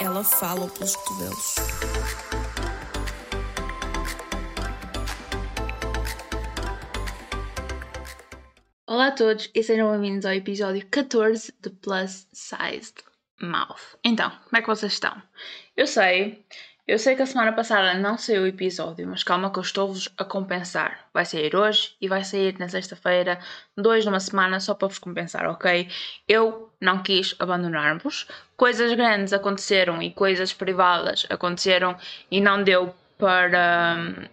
Ela fala pelos cotovelos. Olá a todos e sejam bem-vindos ao episódio 14 de Plus Sized Mouth. Então, como é que vocês estão? Eu sei, eu sei que a semana passada não saiu o episódio, mas calma que eu estou-vos a compensar. Vai sair hoje e vai sair na sexta-feira, dois numa semana, só para vos compensar, ok? Eu não quis abandonar-vos. Coisas grandes aconteceram e coisas privadas aconteceram e não deu para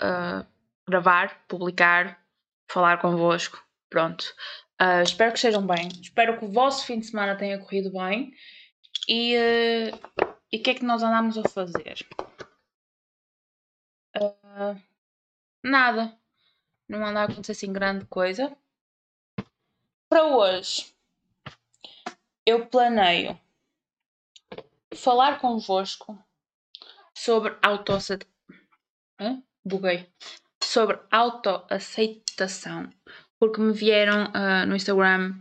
uh, gravar, publicar, falar convosco. Pronto. Uh, espero que estejam bem. Espero que o vosso fim de semana tenha corrido bem. E uh, e o que é que nós andamos a fazer? Uh, nada. Não anda a acontecer assim grande coisa. Para hoje, eu planeio falar convosco sobre autoaceitação. Buguei. Sobre autoaceitação. Porque me vieram uh, no Instagram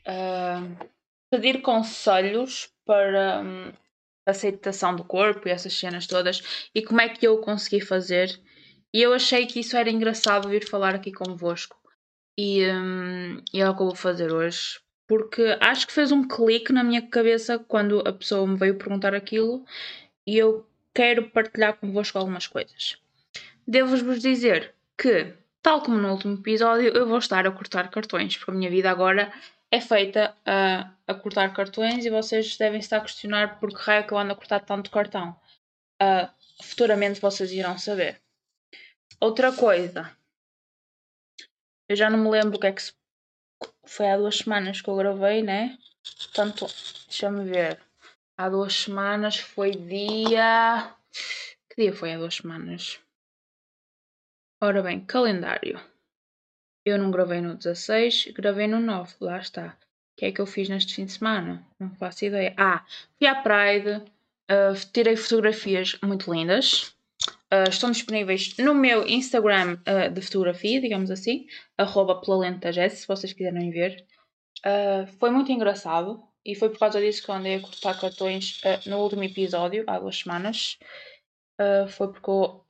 uh, pedir conselhos para um, aceitação do corpo e essas cenas todas e como é que eu consegui fazer. E eu achei que isso era engraçado vir falar aqui convosco. E, um, e é o que eu vou fazer hoje. Porque acho que fez um clique na minha cabeça quando a pessoa me veio perguntar aquilo e eu quero partilhar convosco algumas coisas. Devo-vos dizer que, tal como no último episódio, eu vou estar a cortar cartões, porque a minha vida agora é feita a, a cortar cartões e vocês devem estar a questionar por que raio que eu ando a cortar tanto cartão. Uh, futuramente vocês irão saber. Outra coisa, eu já não me lembro o que é que se... foi há duas semanas que eu gravei, né? Portanto, deixa-me ver. Há duas semanas foi dia. Que dia foi há duas semanas? Ora bem, calendário. Eu não gravei no 16, gravei no 9, lá está. O que é que eu fiz neste fim de semana? Não faço ideia. Ah, fui à Pride, uh, tirei fotografias muito lindas. Uh, estão disponíveis no meu Instagram uh, de fotografia, digamos assim, arroba se vocês quiserem ver. foi muito engraçado e foi por causa disso que eu andei a cortar cartões no último episódio, há duas semanas. foi porque eu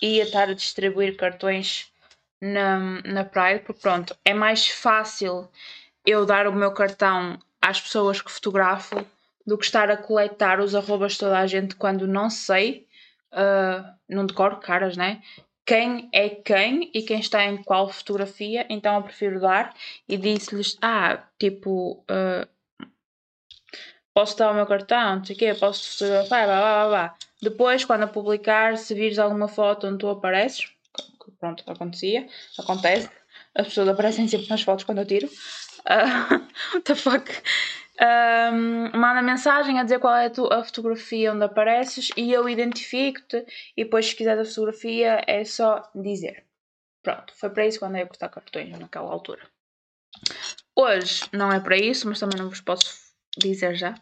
ia estar a distribuir cartões na, na Pride, porque pronto, é mais fácil eu dar o meu cartão às pessoas que fotografo do que estar a coletar os arrobas de toda a gente quando não sei, uh, não decoro caras, né? Quem é quem e quem está em qual fotografia, então eu prefiro dar e disse-lhes: Ah, tipo, uh, posso dar o meu cartão, não sei o quê, posso fotografar, blá blá blá. Depois, quando a publicar, se vires alguma foto onde tu apareces, pronto, acontecia, acontece. As pessoas aparecem sempre nas fotos quando eu tiro. Uh, what the fuck? Um, manda mensagem a dizer qual é a, tua, a fotografia onde apareces e eu identifico-te. E depois, se quiser a fotografia, é só dizer. Pronto, foi para isso que andei a cortar cartões naquela altura. Hoje não é para isso, mas também não vos posso dizer já.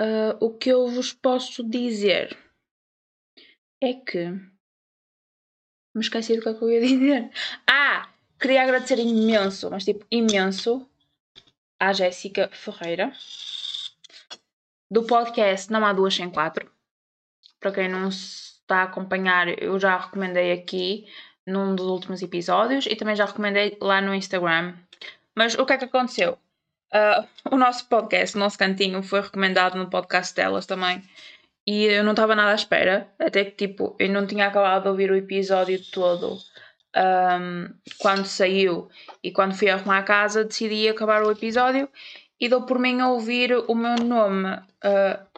Uh, o que eu vos posso dizer é que me esqueci do que, é que eu ia dizer. Ah! Queria agradecer imenso, mas tipo, imenso, à Jéssica Ferreira, do podcast Não Há Duas Sem Quatro. Para quem não está a acompanhar, eu já recomendei aqui num dos últimos episódios e também já recomendei lá no Instagram. Mas o que é que aconteceu? Uh, o nosso podcast, o nosso cantinho, foi recomendado no podcast delas também. E eu não estava nada à espera, até que tipo, eu não tinha acabado de ouvir o episódio todo um, quando saiu e quando fui arrumar a casa decidi acabar o episódio e dou por mim a ouvir o meu nome uh,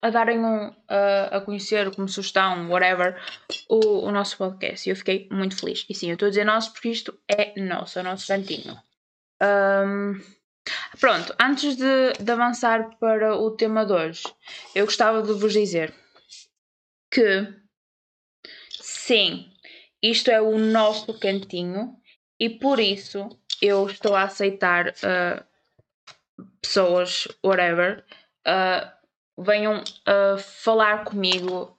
a darem um, uh, a conhecer como sugestão, whatever, o, o nosso podcast. E eu fiquei muito feliz. E sim, eu estou a dizer nosso porque isto é nosso, é o nosso cantinho. Um, Pronto, antes de, de, avançar para o tema de hoje, eu gostava de vos dizer que sim, isto é o nosso cantinho e por isso eu estou a aceitar uh, pessoas, whatever, uh, venham uh, falar comigo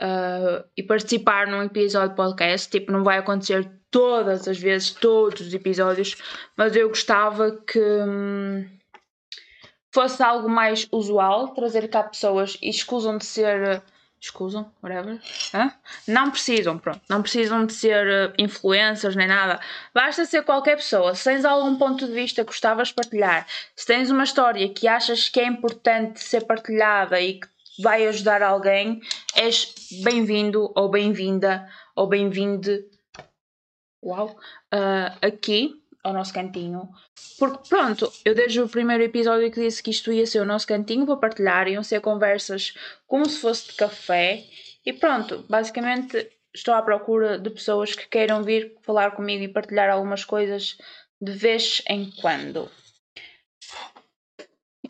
uh, e participar num episódio podcast. Tipo, não vai acontecer todas as vezes, todos os episódios, mas eu gostava que hum, fosse algo mais usual, trazer cá pessoas e escusam de ser escusam, whatever. Hã? Não precisam, pronto. Não precisam de ser uh, influencers nem nada. Basta ser qualquer pessoa. Se tens algum ponto de vista que gostavas de partilhar, se tens uma história que achas que é importante ser partilhada e que vai ajudar alguém, és bem-vindo ou bem-vinda ou bem-vinde. Uau! Uh, aqui ao nosso cantinho. Porque pronto, eu desde o primeiro episódio que disse que isto ia ser o nosso cantinho para partilhar, iam ser conversas como se fosse de café. E pronto, basicamente estou à procura de pessoas que queiram vir falar comigo e partilhar algumas coisas de vez em quando.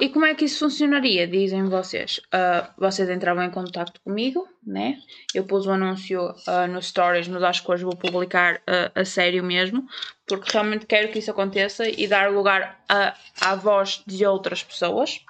E como é que isso funcionaria, dizem vocês? Uh, vocês entravam em contato comigo, né? Eu pus o anúncio uh, no Stories, mas acho que hoje vou publicar uh, a sério mesmo, porque realmente quero que isso aconteça e dar lugar a, à voz de outras pessoas.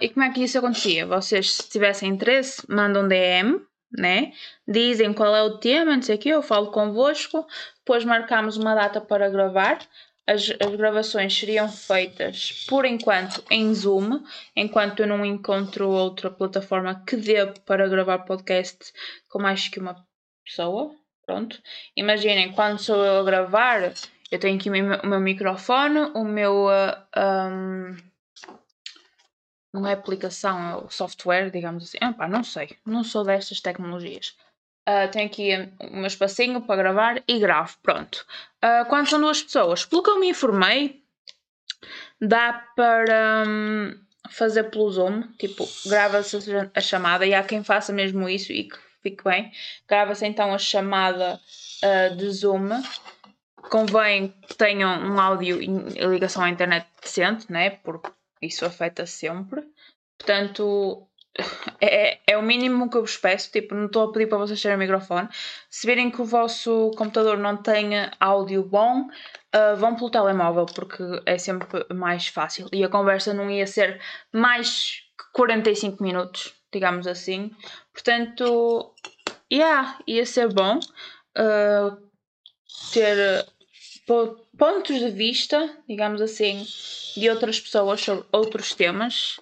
e como é que isso acontecia? Vocês, se tivessem interesse, mandam DM, né? Dizem qual é o tema, não sei o que, eu falo convosco, depois marcamos uma data para gravar as, as gravações seriam feitas por enquanto em Zoom, enquanto eu não encontro outra plataforma que dê para gravar podcast com mais que uma pessoa. Pronto. Imaginem, quando sou eu a gravar, eu tenho aqui o meu, microfone, o meu. Uh, um, não é aplicação, é o software, digamos assim. Epá, não sei, não sou destas tecnologias. Uh, tenho aqui o meu espacinho para gravar e gravo. Pronto. Uh, quando são duas pessoas, pelo que eu me informei, dá para um, fazer pelo Zoom. Tipo, grava-se a chamada e há quem faça mesmo isso e que fique bem. Grava-se então a chamada uh, de Zoom. Convém que tenham um áudio e ligação à internet decente, né? Porque isso afeta sempre. Portanto, é, é o mínimo que eu vos peço. Tipo, não estou a pedir para vocês terem o microfone. Se virem que o vosso computador não tenha áudio bom, uh, vão pelo telemóvel, porque é sempre mais fácil. E a conversa não ia ser mais que 45 minutos, digamos assim. Portanto, yeah, ia ser bom uh, ter pontos de vista, digamos assim, de outras pessoas sobre outros temas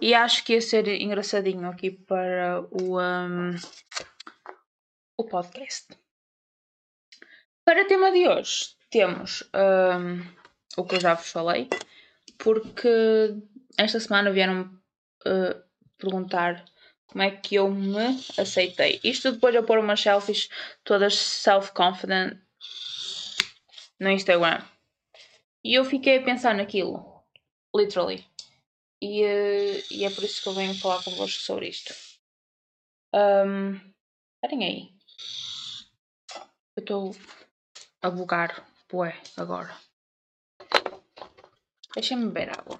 e acho que ia ser engraçadinho aqui para o, um, o podcast. Para o tema de hoje, temos um, o que eu já vos falei, porque esta semana vieram uh, perguntar como é que eu me aceitei. Isto depois de eu pôr umas selfies todas self-confident no Instagram. E eu fiquei a pensar naquilo. Literally. E, uh, e é por isso que eu venho falar convosco sobre isto. Um, esperem aí. Eu estou a bugar bué agora. Deixem-me beber água.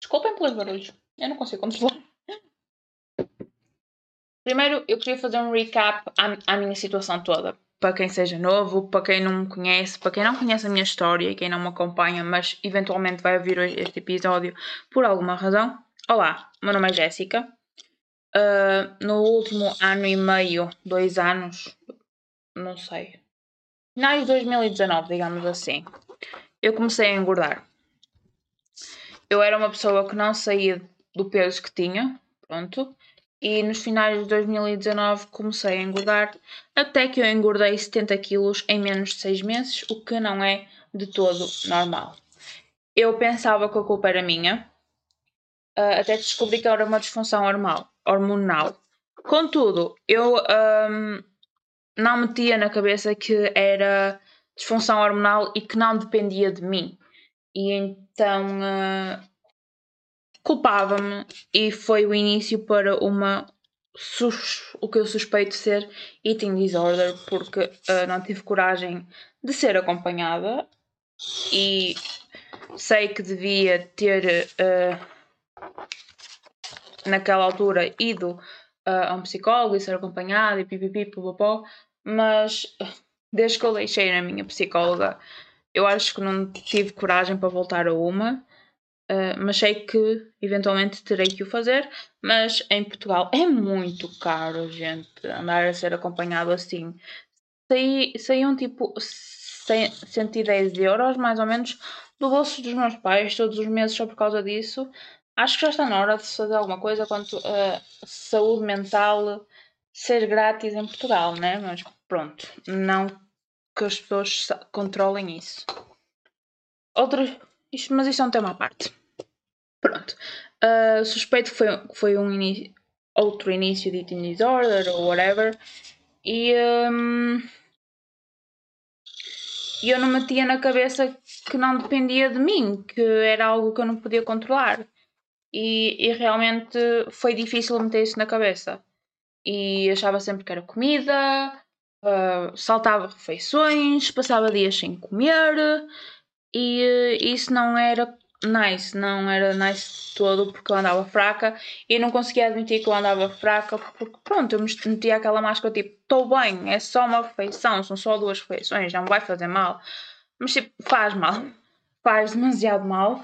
Desculpem pelos barulhos. Eu não consigo controlar. Primeiro, eu queria fazer um recap à, à minha situação toda para quem seja novo, para quem não me conhece, para quem não conhece a minha história e quem não me acompanha, mas eventualmente vai ouvir este episódio por alguma razão. Olá, meu nome é Jéssica. Uh, no último ano e meio, dois anos, não sei, finais de 2019, digamos assim, eu comecei a engordar. Eu era uma pessoa que não saía do peso que tinha, pronto, e nos finais de 2019 comecei a engordar, até que eu engordei 70 quilos em menos de 6 meses, o que não é de todo normal. Eu pensava que a culpa era minha, uh, até descobri que era uma disfunção hormonal. Contudo, eu um, não metia na cabeça que era disfunção hormonal e que não dependia de mim. E então uh, culpava-me e foi o início para uma o que eu suspeito ser eating disorder porque uh, não tive coragem de ser acompanhada e sei que devia ter uh, naquela altura ido uh, a um psicólogo e ser acompanhada e pipipi, popopó, mas desde que eu deixei na minha psicóloga eu acho que não tive coragem para voltar a uma, uh, mas sei que eventualmente terei que o fazer. Mas em Portugal é muito caro, gente, andar a ser acompanhado assim. Saí, saíam tipo 100, 110 euros, mais ou menos, do bolso dos meus pais todos os meses só por causa disso. Acho que já está na hora de fazer alguma coisa quanto a saúde mental ser grátis em Portugal, né? Mas pronto, não que as pessoas controlem isso. Outro, isto, mas isto é um tema à parte. Pronto. Uh, suspeito que foi, foi um início, outro início de eating disorder ou whatever. E um, eu não metia na cabeça que não dependia de mim, que era algo que eu não podia controlar. E, e realmente foi difícil meter isso na cabeça e achava sempre que era comida, uh, saltava refeições, passava dias sem comer e uh, isso não era nice, não era nice todo porque eu andava fraca e não conseguia admitir que eu andava fraca porque pronto, eu metia aquela máscara tipo, estou bem, é só uma refeição, são só duas refeições, não vai fazer mal, mas tipo, faz mal, faz demasiado mal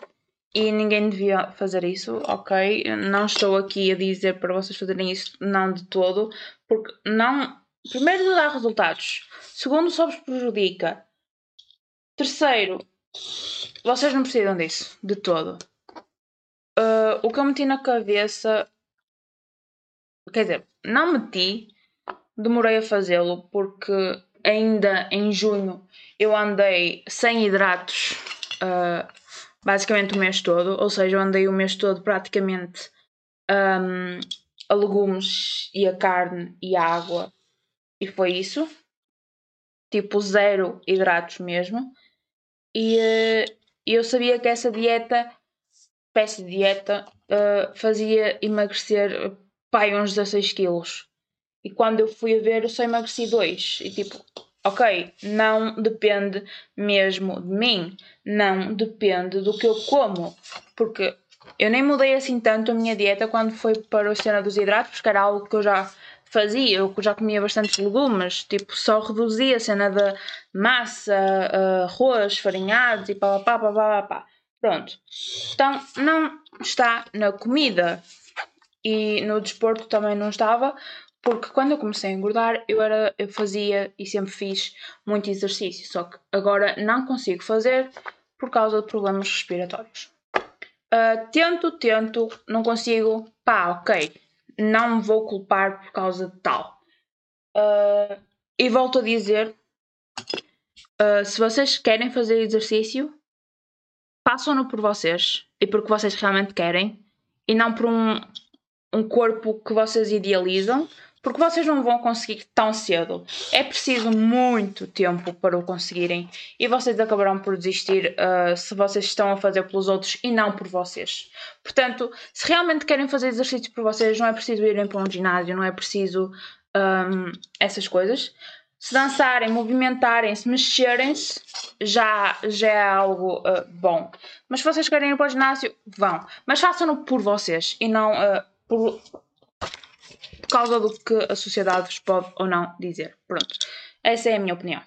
e ninguém devia fazer isso, ok? Não estou aqui a dizer para vocês fazerem isso, não de todo, porque não. Primeiro, não dá resultados. Segundo, só vos prejudica. Terceiro, vocês não precisam disso, de todo. Uh, o que eu meti na cabeça. Quer dizer, não meti, demorei a fazê-lo, porque ainda em junho eu andei sem hidratos. Uh, basicamente o mês todo, ou seja, eu andei o mês todo praticamente um, a legumes e a carne e a água e foi isso. Tipo zero hidratos mesmo. E uh, eu sabia que essa dieta, espécie de dieta, uh, fazia emagrecer pai uns 16 quilos. E quando eu fui a ver, eu só emagreci 2. E tipo, ok, não depende mesmo de mim, não depende do que eu como, porque eu nem mudei assim tanto a minha dieta quando foi para a cena dos hidratos, porque era algo que eu já fazia, eu já comia bastantes legumes, tipo, só reduzia a cena da massa, arroz, farinhados e pá, pá, pá, pá, pá, pronto. Então, não está na comida. E no desporto também não estava, porque quando eu comecei a engordar, eu, era, eu fazia e sempre fiz muito exercício, só que agora não consigo fazer por causa de problemas respiratórios. Uh, tento, tento, não consigo, pá, ok, não me vou culpar por causa de tal. Uh, e volto a dizer: uh, se vocês querem fazer exercício, façam-no por vocês e porque vocês realmente querem, e não por um, um corpo que vocês idealizam porque vocês não vão conseguir tão cedo. É preciso muito tempo para o conseguirem e vocês acabarão por desistir uh, se vocês estão a fazer pelos outros e não por vocês. Portanto, se realmente querem fazer exercício por vocês, não é preciso irem para um ginásio, não é preciso um, essas coisas. Se dançarem, movimentarem, se mexerem-se, já, já é algo uh, bom. Mas se vocês querem ir para o ginásio, vão. Mas façam-no por vocês e não uh, por causa do que a sociedade vos pode ou não dizer. Pronto. Essa é a minha opinião.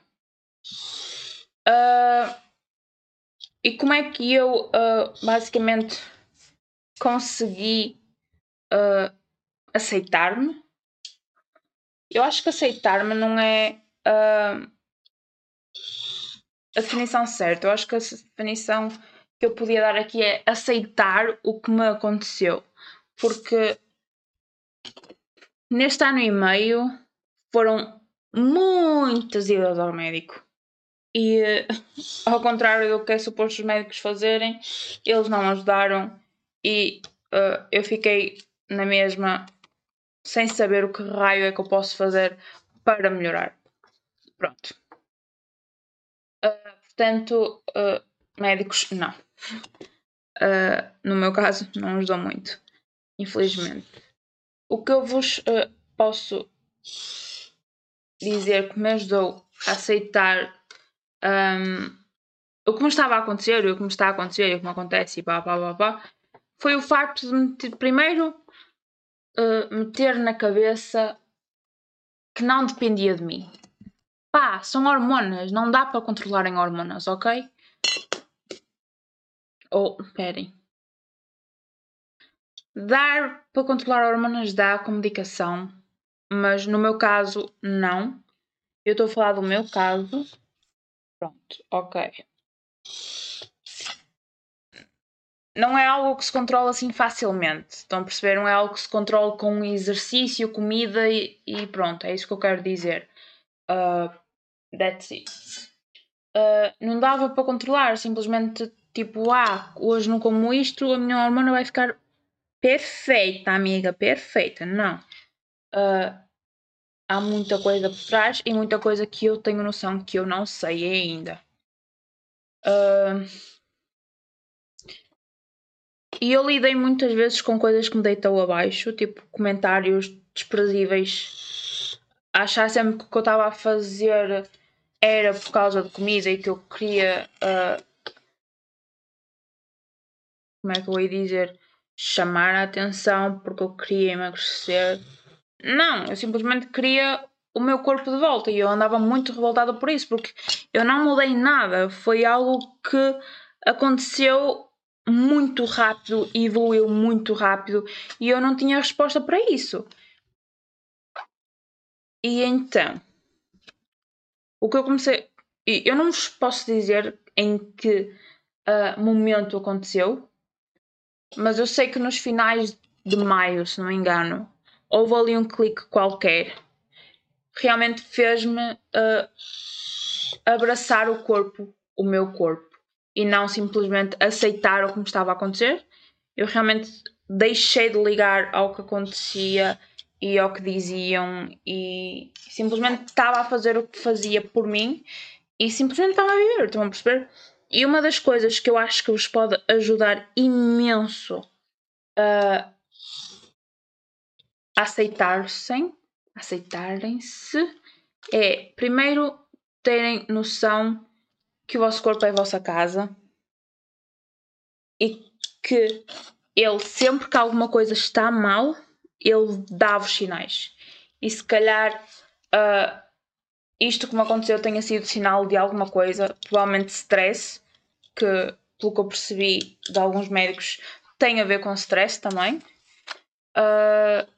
Uh, e como é que eu uh, basicamente consegui uh, aceitar-me? Eu acho que aceitar-me não é a definição certa. Eu acho que a definição que eu podia dar aqui é aceitar o que me aconteceu. Porque Neste ano e meio foram muitas idas ao médico. E ao contrário do que é suposto os médicos fazerem, eles não ajudaram e uh, eu fiquei na mesma sem saber o que raio é que eu posso fazer para melhorar. Pronto. Uh, portanto, uh, médicos não. no meu caso, não ajudou muito. Infelizmente. O que eu vos uh, posso dizer que me ajudou a aceitar um, o que me estava a acontecer, o que me está a acontecer, o que me acontece, e pá, pá, pá, pá, foi o facto de meter, primeiro uh, meter na cabeça que não dependia de mim. Pá, são hormonas, não dá para controlar em hormonas, ok? Ou, esperem. Dar para controlar hormonas dá com medicação, mas no meu caso, não. Eu estou a falar do meu caso. Pronto, ok. Não é algo que se controla assim facilmente. Estão a perceber? Não é algo que se controla com exercício, comida e, e pronto. É isso que eu quero dizer. Uh, that's it. Uh, não dava para controlar, simplesmente tipo, ah, hoje não como isto, a minha hormona vai ficar perfeita, amiga, perfeita. Não. Uh, há muita coisa por trás e muita coisa que eu tenho noção que eu não sei ainda. Uh, e eu lidei muitas vezes com coisas que me deitou abaixo, tipo comentários desprezíveis. Achar sempre que o que eu estava a fazer era por causa de comida e que eu queria. Uh, como é que eu ia dizer? Chamar a atenção porque eu queria emagrecer. Não, eu simplesmente queria o meu corpo de volta e eu andava muito revoltada por isso porque eu não mudei nada. Foi algo que aconteceu muito rápido e evoluiu muito rápido e eu não tinha resposta para isso. E então, o que eu comecei. Eu não vos posso dizer em que uh, momento aconteceu, mas eu sei que nos finais de maio, se não me engano, houve ali um clique qualquer. Realmente fez-me uh, abraçar o corpo, o meu corpo, e não simplesmente aceitar o que me estava a acontecer. Eu realmente deixei de ligar ao que acontecia e ao que diziam e simplesmente estava a fazer o que fazia por mim e simplesmente estava a viver, estão a perceber? E uma das coisas que eu acho que vos pode ajudar imenso a aceitar-se, aceitarem-se, é primeiro terem noção que o vosso corpo é a vossa casa e que ele sempre que alguma coisa está mal ele dá-vos sinais. E se calhar uh, isto que me aconteceu tenha sido sinal de alguma coisa, provavelmente stress, que pelo que eu percebi de alguns médicos tem a ver com stress também. Uh,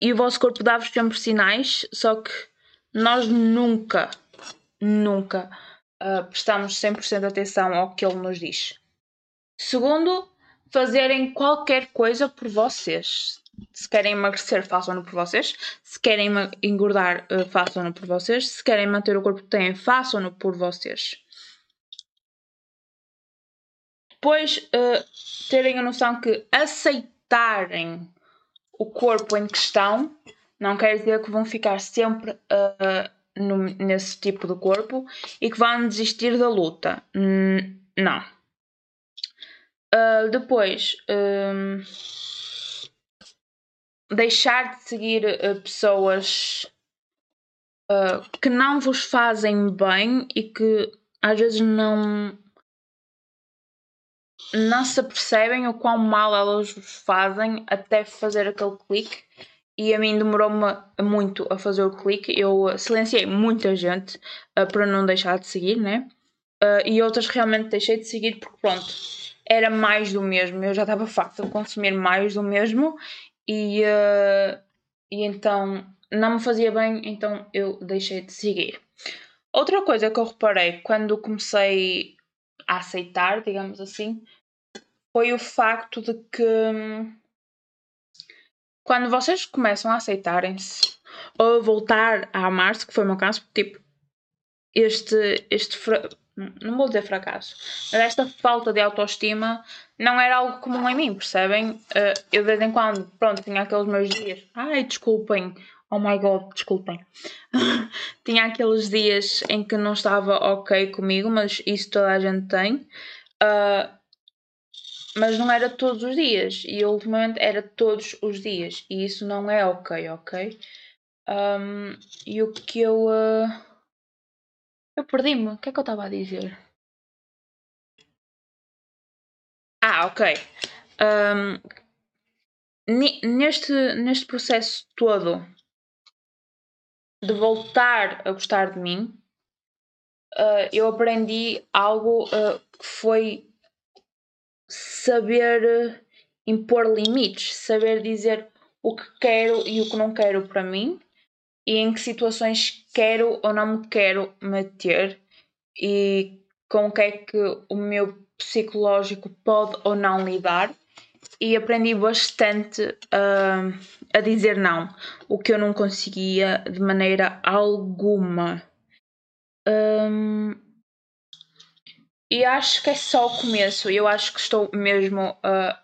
e o vosso corpo dá-vos sempre sinais, só que nós nunca, nunca uh, prestamos 100% atenção ao que ele nos diz. Segundo, fazerem qualquer coisa por vocês. Se querem emagrecer, façam-no por vocês. Se querem engordar, uh, façam-no por vocês. Se querem manter o corpo que têm, façam-no por vocês. Depois, uh, terem a noção que aceitarem o corpo em questão não quer dizer que vão ficar sempre uh, no, nesse tipo de corpo e que vão desistir da luta. Não Uh, depois, um, deixar de seguir uh, pessoas que não vos fazem bem e que às vezes não não se percebem o quão mal elas fazem até fazer aquele clique e a mim demorou-me muito a fazer o clique. Eu silenciei muita gente uh, para não deixar de seguir, né? Uh, e outras realmente deixei de seguir porque pronto, era mais do mesmo. Eu já estava farta de consumir mais do mesmo e, uh, e então não me fazia bem, então eu deixei de seguir. Outra coisa que eu reparei quando comecei a aceitar, digamos assim, foi o facto de que hum, quando vocês começam a aceitarem-se ou a voltar a amar-se, que foi o meu caso, tipo, este, este não vou dizer fracasso, mas esta falta de autoestima não era algo comum em mim, percebem? Uh, eu de vez em quando, pronto, tinha aqueles meus dias, ai, desculpem, oh my god, desculpem. tinha aqueles dias em que não estava ok comigo, mas isso toda a gente tem. Uh, mas não era todos os dias, e ultimamente era todos os dias, e isso não é ok, ok? Um, e o que eu. Uh, eu perdi-me. O que é que eu estava a dizer? Ah, ok. Um, neste, neste processo todo de voltar a gostar de mim, uh, eu aprendi algo uh, que foi saber impor limites, saber dizer o que quero e o que não quero para mim e em que situações quero ou não me quero meter e com o que é que o meu psicológico pode ou não lidar e aprendi bastante uh, a dizer não, o que eu não conseguia de maneira alguma. Um, e acho que é só o começo. Eu acho que estou mesmo a,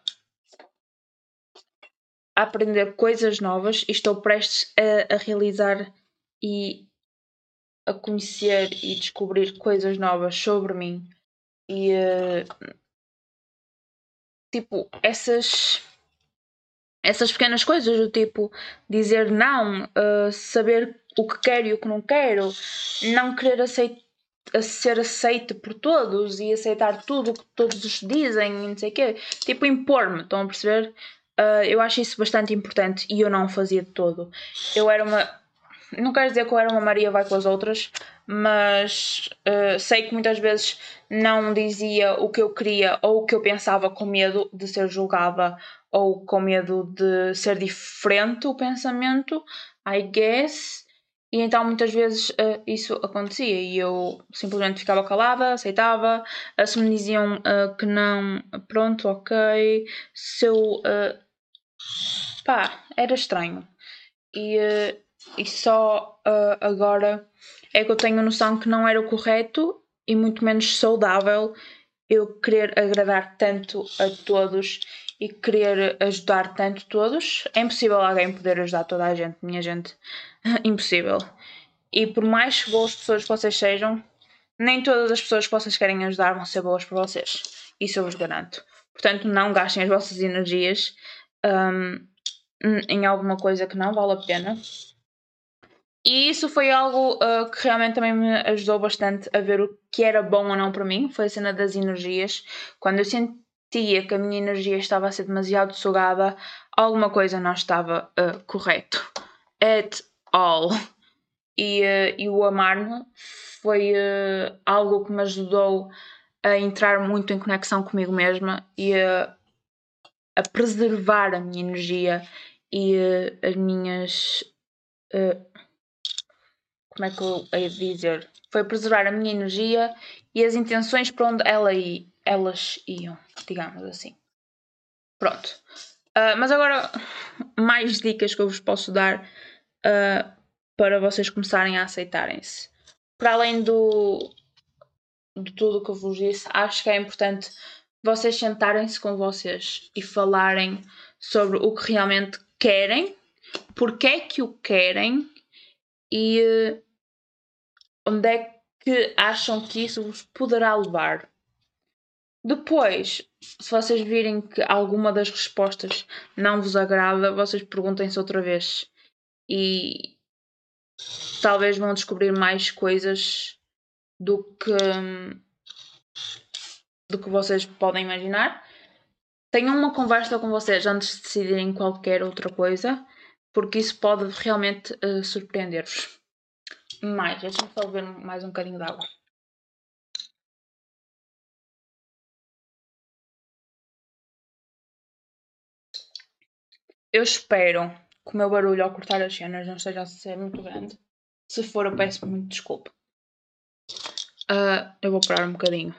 aprender coisas novas e estou prestes a, a realizar e a conhecer e descobrir coisas novas sobre mim. E uh, tipo, essas essas pequenas coisas do tipo dizer não, uh, saber o que quero e o que não quero, não querer aceitar ser aceito por todos e aceitar tudo o que todos os dizem e não sei o quê. Tipo, impor-me, estão a perceber? Uh, eu acho isso bastante importante e eu não fazia de todo. Eu era uma. Não quero dizer que eu era uma Maria vai com as outras, mas uh, sei que muitas vezes não dizia o que eu queria ou o que eu pensava com medo de ser julgada ou com medo de ser diferente o pensamento, I guess. E então muitas vezes uh, isso acontecia e eu simplesmente ficava calada, aceitava. Uh, se me diziam uh, que não, pronto, ok. Se eu. Uh, pá, era estranho. E, e só agora é que eu tenho noção que não era o correto e muito menos saudável eu querer agradar tanto a todos e querer ajudar tanto todos. É impossível alguém poder ajudar toda a gente, minha gente. Impossível. E por mais boas pessoas que vocês sejam, nem todas as pessoas que vocês querem ajudar vão ser boas para vocês. Isso eu vos garanto. Portanto, não gastem as vossas energias um, em alguma coisa que não vale a pena e isso foi algo uh, que realmente também me ajudou bastante a ver o que era bom ou não para mim. Foi a cena das energias. Quando eu sentia que a minha energia estava a ser demasiado sugada, alguma coisa não estava uh, correto. At all. E, uh, e o amar-me foi algo que me ajudou a entrar muito em conexão comigo mesma e a, a preservar a minha energia e as minhas como é que eu de dizer? Foi preservar a minha energia e as intenções para onde ela ia, elas iam, digamos assim. Pronto. Uh, mas agora, mais dicas que eu vos posso dar uh, para vocês começarem a aceitarem-se. Para além do, de tudo o que eu vos disse, acho que é importante vocês sentarem-se com vocês e falarem sobre o que realmente querem, porque é que o querem e uh, onde é que acham que isso vos poderá levar. Depois, se vocês virem que alguma das respostas não vos agrada, vocês perguntem-se outra vez e talvez vão descobrir mais coisas do que do que vocês podem imaginar. Tenham uma conversa com vocês antes de decidirem qualquer outra coisa porque isso pode realmente uh, surpreender-vos. Mais, deixa-me só beber mais um bocadinho de água. Eu espero que o meu barulho ao cortar as cenas não esteja a ser muito grande. Se for, eu peço muito desculpa. Uh, eu vou parar um bocadinho.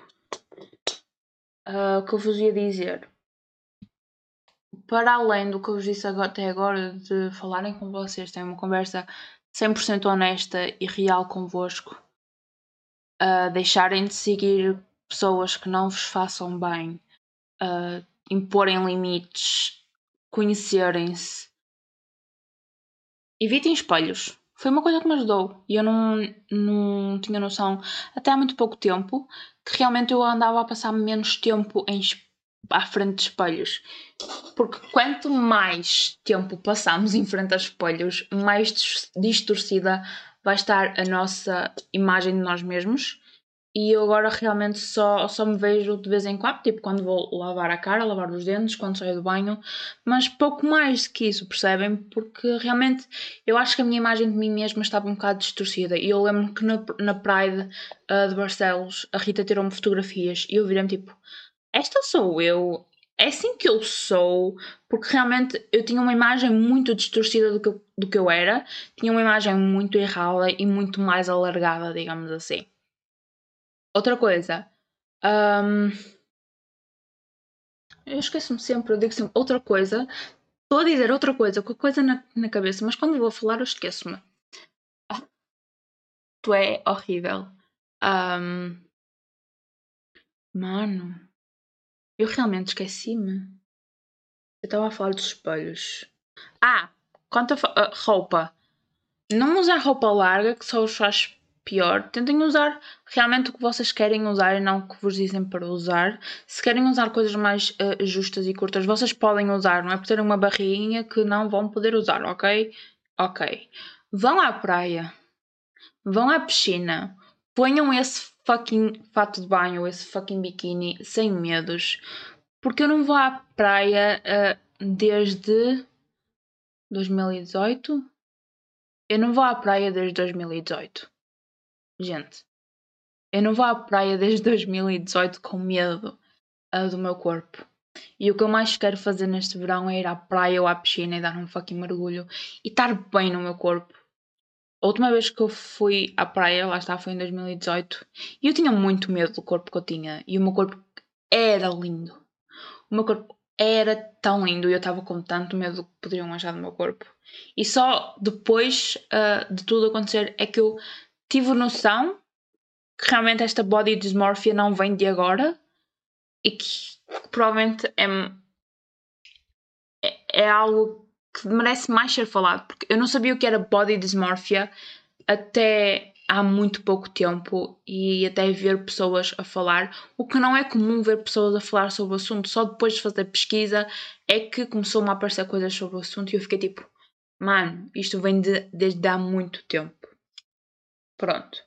Uh, o que eu vos ia dizer? para além do que eu vos disse até agora, de falarem com vocês, terem uma conversa 100% honesta e real convosco, uh, deixarem de seguir pessoas que não vos façam bem, uh, imporem limites, conhecerem-se. Evitem espelhos. Foi uma coisa que me ajudou e eu não, não tinha noção até há muito pouco tempo que realmente eu andava a passar menos tempo em à frente de espelhos. Porque quanto mais tempo passamos em frente a espelhos, mais distorcida vai estar a nossa imagem de nós mesmos e eu agora realmente só, só me vejo de vez em quando, tipo quando vou lavar a cara, lavar os dentes, quando saio do banho, mas pouco mais que isso, percebem? Porque realmente eu acho que a minha imagem de mim mesma estava um bocado distorcida. E eu lembro que na, na Pride uh, de Barcelos a Rita tirou-me fotografias e eu virei-me tipo: Esta sou eu, é assim que eu sou, porque realmente eu tinha uma imagem muito distorcida do que, do que eu era, tinha uma imagem muito errada e muito mais alargada, digamos assim. Outra coisa. Um, eu esqueço-me sempre, eu digo sempre outra coisa. Estou a dizer outra coisa, com a coisa na, na cabeça, mas quando vou falar eu esqueço-me. Ah, tu é horrível. Um, mano, eu realmente esqueci-me. Eu estava a falar dos espelhos. Ah, quanto a uh, roupa. Não usar roupa larga que só os faz pior. Tentem usar realmente o que vocês querem usar e não o que vos dizem para usar. Se querem usar coisas mais uh, justas e curtas, vocês podem usar, não é por terem uma barriguinha que não vão poder usar, ok? Ok. Vão à praia, vão à piscina, ponham esse fucking fato de banho, esse fucking biquíni sem medos, porque eu não vou à praia uh, desde 2018. Eu não vou à praia desde 2018. Gente, eu não vou à praia desde 2018 com medo uh, do meu corpo. E o que eu mais quero fazer neste verão é ir à praia ou à piscina e dar um fucking mergulho e estar bem no meu corpo. A última vez que eu fui à praia, lá está, foi em 2018, e eu tinha muito medo do corpo que eu tinha. E o meu corpo era lindo. O meu corpo era tão lindo e eu estava com tanto medo do que poderiam achar do meu corpo. E só depois uh, de tudo acontecer é que eu tive noção que realmente esta body dysmorphia não vem de agora e que, que provavelmente é, é, é, algo que merece mais ser falado, porque eu não sabia o que era body dysmorphia até há muito pouco tempo e até ver pessoas a falar, o que não é comum ver pessoas a falar sobre o assunto, só depois de fazer pesquisa é que começou-me a aparecer coisas sobre o assunto e eu fiquei tipo, mano, isto vem de, desde há muito tempo. Pronto.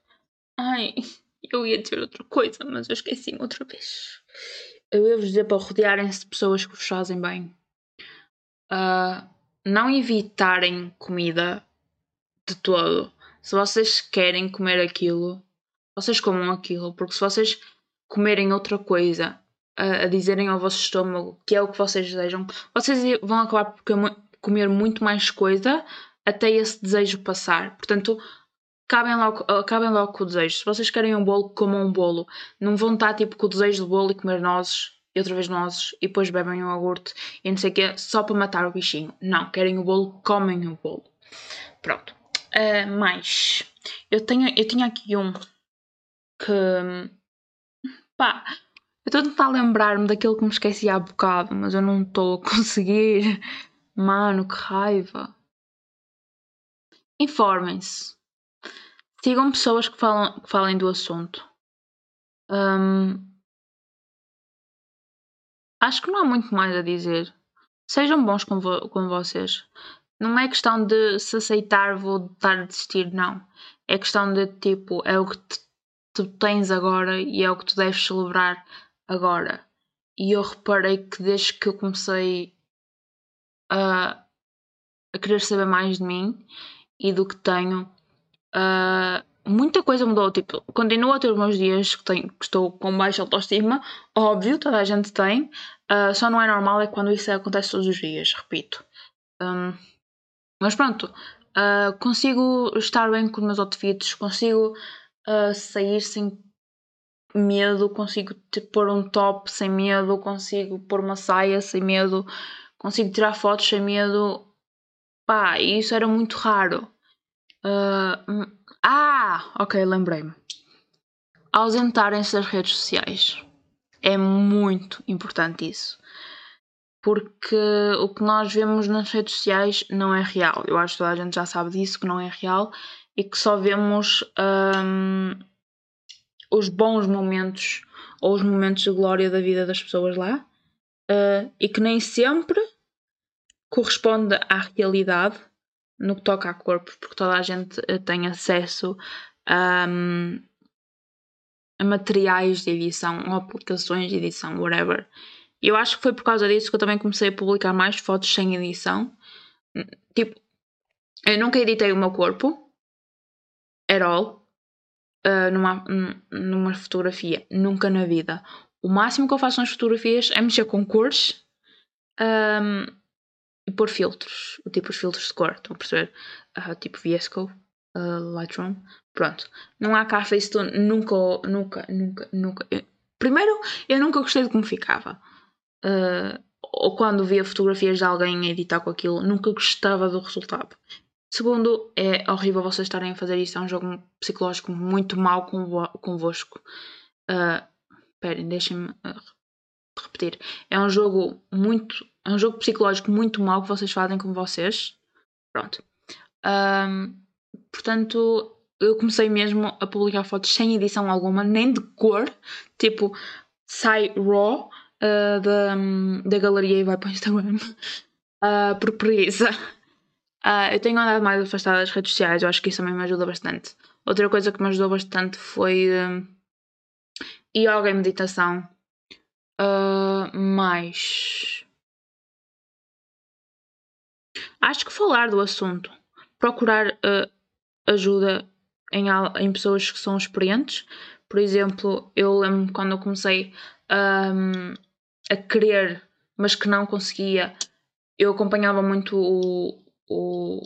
Ai, eu ia dizer outra coisa, mas eu esqueci-me outra vez. Eu ia vos dizer para rodearem-se de pessoas que vos fazem bem. Uh, não evitarem comida de todo. Se vocês querem comer aquilo, vocês comam aquilo. Porque se vocês comerem outra coisa, uh, a dizerem ao vosso estômago que é o que vocês desejam, vocês vão acabar por comer muito mais coisa até esse desejo passar. Portanto, acabem logo, acabem logo com o desejo. Se vocês querem um bolo, comam um bolo. Não vão estar tipo com o desejo do bolo e comer nozes e outra vez nozes e depois bebem um iogurte e não sei o quê, só para matar o bichinho. Não, querem o bolo, comem o bolo. Pronto. Uh, mais. Eu, tenho, eu tinha aqui um que. Pá, eu estou a tentar lembrar-me daquilo que me esqueci há bocado, mas eu não estou a conseguir. Mano, que raiva. Informem-se sigam pessoas que, falam, que falem do assunto. Um, acho que não há muito mais a dizer. Sejam bons com, vo com vocês. Não é questão de se aceitar, vou estar a desistir, não. É questão de tipo, é o que tu tens agora e é o que tu deves celebrar agora. E eu reparei que desde que eu comecei a, a querer saber mais de mim e do que tenho, Uh, muita coisa mudou. Tipo, continuo a ter os meus dias que, tenho, que estou com baixa autoestima, óbvio, toda a gente tem. Uh, só não é normal é quando isso acontece todos os dias, repito. Um, mas pronto, uh, consigo estar bem com os meus outfits, consigo sair sem medo, consigo pôr um top sem medo, consigo pôr uma saia sem medo, consigo tirar fotos sem medo. Pá, isso era muito raro. Uh, ah, ok, lembrei-me. Ausentarem-se das redes sociais. É muito importante isso. Porque o que nós vemos nas redes sociais não é real. Eu acho que toda a gente já sabe disso, que não é real e que só vemos um, os bons momentos ou os momentos de glória da vida das pessoas lá uh, e que nem sempre corresponde à realidade no que toca a corpos, porque toda a gente eh, tem acesso a, materiais de edição ou aplicações de edição, whatever. Eu acho que foi por causa disso que eu também comecei a publicar mais fotos sem edição. Tipo, eu nunca editei o meu corpo, at all, uh, numa, numa fotografia, nunca na vida. O máximo que eu faço nas fotografias é mexer com cores um, e pôr filtros, tipo os filtros de cor, estão a perceber? Uh, tipo VSCO, uh, Lightroom, pronto. Não há cá Facetune, nunca, nunca, nunca, nunca. Eu, primeiro, eu nunca gostei de como ficava. Uh, ou quando via fotografias de alguém editar com aquilo, nunca gostava do resultado. Segundo, é horrível vocês estarem a fazer isso. É um jogo psicológico muito mau convo convosco. Uh, esperem, deixem-me repetir. É um jogo muito. É um jogo psicológico muito mau que vocês fazem com vocês. Pronto. Um, portanto, eu comecei mesmo a publicar fotos sem edição alguma, nem de cor. Tipo, sai raw uh, da, da galeria e vai para o Instagram. Uh, por preguiça. Uh, eu tenho andado mais afastada das redes sociais, eu acho que isso também me ajuda bastante. Outra coisa que me ajudou bastante foi uh, yoga e meditação. Uh, mais. Acho que falar do assunto, procurar uh, ajuda em, em pessoas que são experientes. Por exemplo, eu lembro quando eu comecei um, a querer, mas que não conseguia, eu acompanhava muito o, o,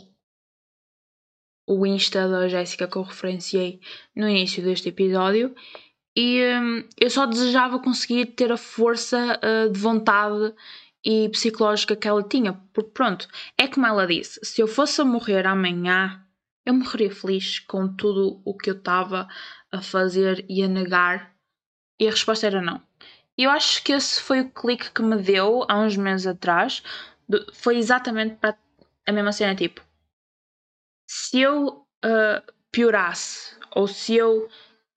o Insta da Jéssica que eu referenciei no início deste episódio e um, eu só desejava conseguir ter a força uh, de vontade e psicológica que ela tinha, porque pronto, é como ela disse: se eu fosse a morrer amanhã, eu morreria feliz com tudo o que eu estava a fazer e a negar. E a resposta era não. Eu acho que esse foi o clique que me deu há uns meses atrás. Foi exatamente para a mesma cena, tipo, se eu uh, piorasse ou se eu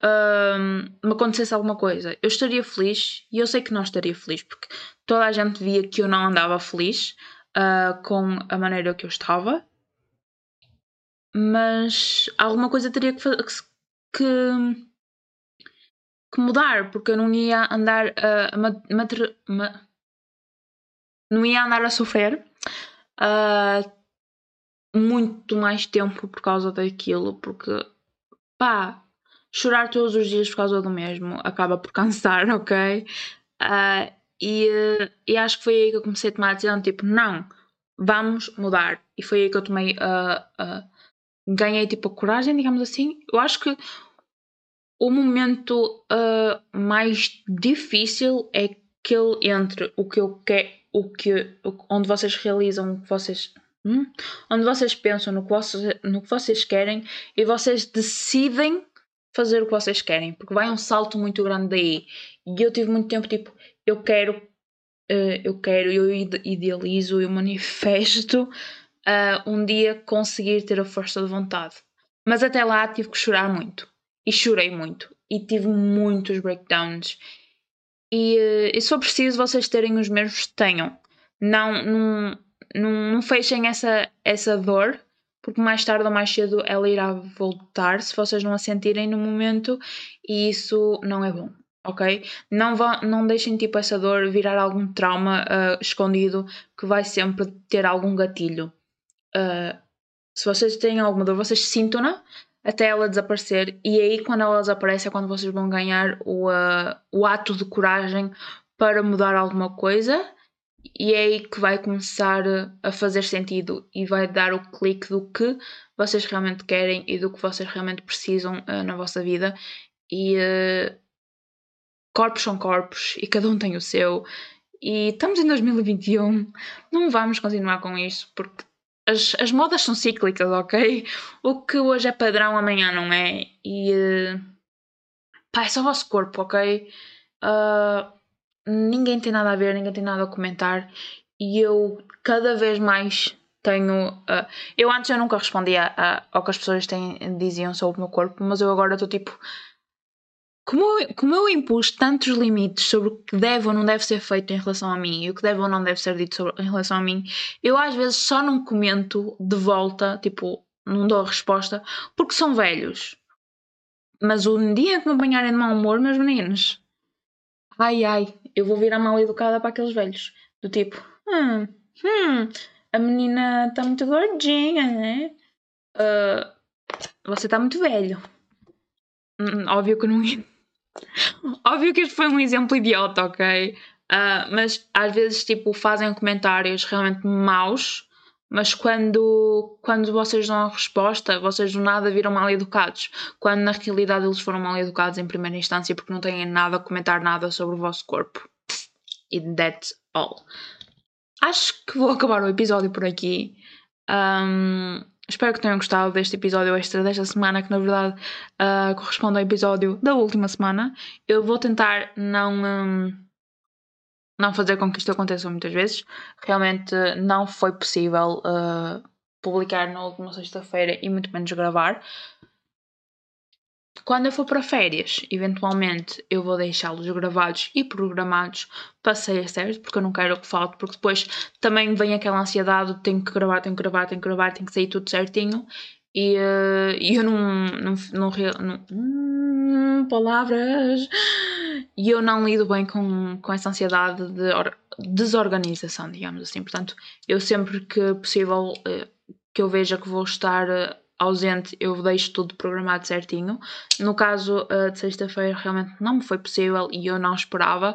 uh, me acontecesse alguma coisa, eu estaria feliz e eu sei que não estaria feliz porque toda a gente via que eu não andava feliz uh, com a maneira que eu estava, mas alguma coisa teria que, que, que mudar porque eu não ia andar a, a, não ia andar a sofrer uh, muito mais tempo por causa daquilo, porque pá, chorar todos os dias por causa do mesmo acaba por cansar, ok? Uh, e, e acho que foi aí que eu comecei a tomar a decisão, tipo, não, vamos mudar. E foi aí que eu tomei, uh, uh, ganhei tipo a coragem, digamos assim. Eu acho que o momento mais difícil é aquele entre o que eu quero, o que, onde vocês realizam o que vocês Hum? Onde vocês pensam no que vocês, no que vocês querem e vocês decidem fazer o que vocês querem, porque vai um salto muito grande daí. E eu tive muito tempo tipo, eu quero, uh, eu quero, eu idealizo, eu manifesto uh, um dia conseguir ter a força de vontade. Mas até lá tive que chorar muito. E chorei muito. E tive muitos breakdowns. E, uh, e se preciso vocês terem os mesmos, tenham. Não, não, não, não fechem essa, essa dor, porque mais tarde ou mais cedo ela irá voltar se vocês não a sentirem no momento e isso não é bom, ok? Não, vão, não deixem tipo essa dor virar algum trauma uh, escondido que vai sempre ter algum gatilho. Uh, se vocês têm alguma dor, vocês sintam-na até ela desaparecer e aí quando ela desaparece é quando vocês vão ganhar o, uh, o ato de coragem para mudar alguma coisa e é aí que vai começar a fazer sentido e vai dar o clique do que vocês realmente querem e do que vocês realmente precisam uh, na vossa vida. E uh, corpos são corpos e cada um tem o seu. E estamos em 2021, não vamos continuar com isto porque as, as modas são cíclicas, ok? O que hoje é padrão, amanhã não é. E uh, pá, é só o vosso corpo, ok? Uh, ninguém tem nada a ver, ninguém tem nada a comentar e eu cada vez mais tenho. Uh, eu antes eu nunca respondia a, ao que as pessoas têm, diziam sobre o meu corpo, mas eu agora estou tipo. Como eu, como eu impus tantos limites sobre o que deve ou não deve ser feito em relação a mim e o que deve ou não deve ser dito sobre, em relação a mim, eu às vezes só não comento de volta, tipo, não dou resposta, porque são velhos Mas um dia que me apanharem de mau humor, meus meninos, ai ai, eu vou virar mal educada para aqueles velhos. Do tipo, hum, hum, a menina está muito gordinha, né? Uh, você está muito velho. Hum, óbvio que não. óbvio que este foi um exemplo idiota, ok? Uh, mas às vezes, tipo, fazem comentários realmente maus, mas quando, quando vocês dão a resposta, vocês do nada viram mal educados. Quando na realidade eles foram mal educados em primeira instância porque não têm nada a comentar nada sobre o vosso corpo. E that's all. Acho que vou acabar o episódio por aqui. Um, espero que tenham gostado deste episódio extra desta semana, que na verdade uh, corresponde ao episódio da última semana. Eu vou tentar não. Um, não fazer com que isto aconteça muitas vezes. Realmente não foi possível uh, publicar na última sexta-feira e muito menos gravar. Quando eu for para férias, eventualmente eu vou deixá-los gravados e programados para sair certo, porque eu não quero que falte, porque depois também vem aquela ansiedade de tenho que gravar, tenho que gravar, tenho que gravar, tenho que sair tudo certinho. E uh, eu não. não, não, não hum, palavras! E eu não lido bem com, com essa ansiedade de or, desorganização, digamos assim. Portanto, eu sempre que possível uh, que eu veja que vou estar uh, ausente, eu deixo tudo programado certinho. No caso de sexta-feira, realmente não me foi possível e eu não esperava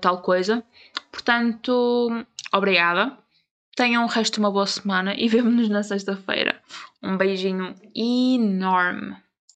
tal coisa. Portanto, obrigada. Tenham o resto de uma boa semana e vemo-nos na sexta-feira. Um beijinho enorme.